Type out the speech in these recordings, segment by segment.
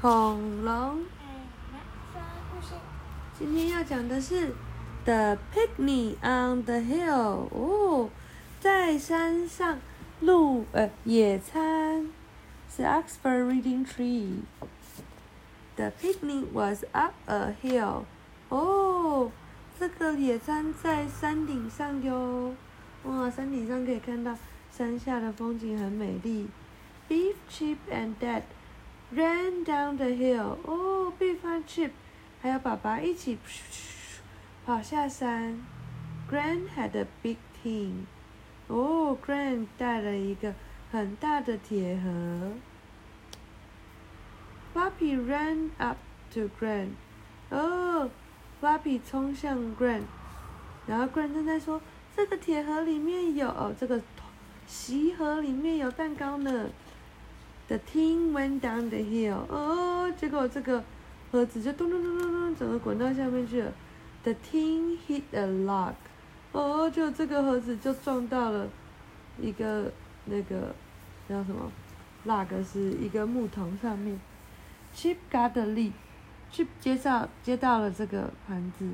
恐龙。今天要讲的是 The Picnic on the Hill。哦，在山上路呃野餐是 Oxford Reading Tree。The picnic was up a hill。哦，这个野餐在山顶上哟。哇，山顶上可以看到山下的风景很美丽。Beef, Chip and Dad ran down the hill。哦，Beef 和 Chip 还有爸爸一起跑下山。Grand had a big tin。哦，grand 带了一个很大的铁盒。Puppy ran up to grand，。哦，Puppy 冲向 grand，然后 grand 正在说：“这个铁盒里面有，这个锡盒里面有蛋糕呢。” The tin went down the hill。哦，结果这个盒子就咚咚咚咚咚，整个滚到下面去了。The tin hit a log。哦，就这个盒子就撞到了一个那个叫什么？log 是一个木头上面。Chip got the lead。Chip 接到接到了这个盘子。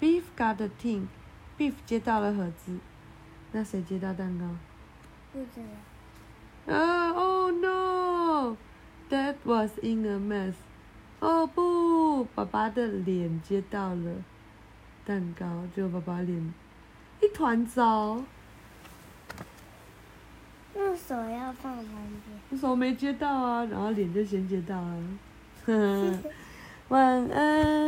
Beef got the tin。Beef 接到了盒子。那谁接到蛋糕？不知道。啊！Oh no！Dad was in a mess。哦不！爸爸的脸接到了蛋糕，结果爸爸脸一团糟。那手要放旁边。手没接到啊，然后脸就先接到了。晚安。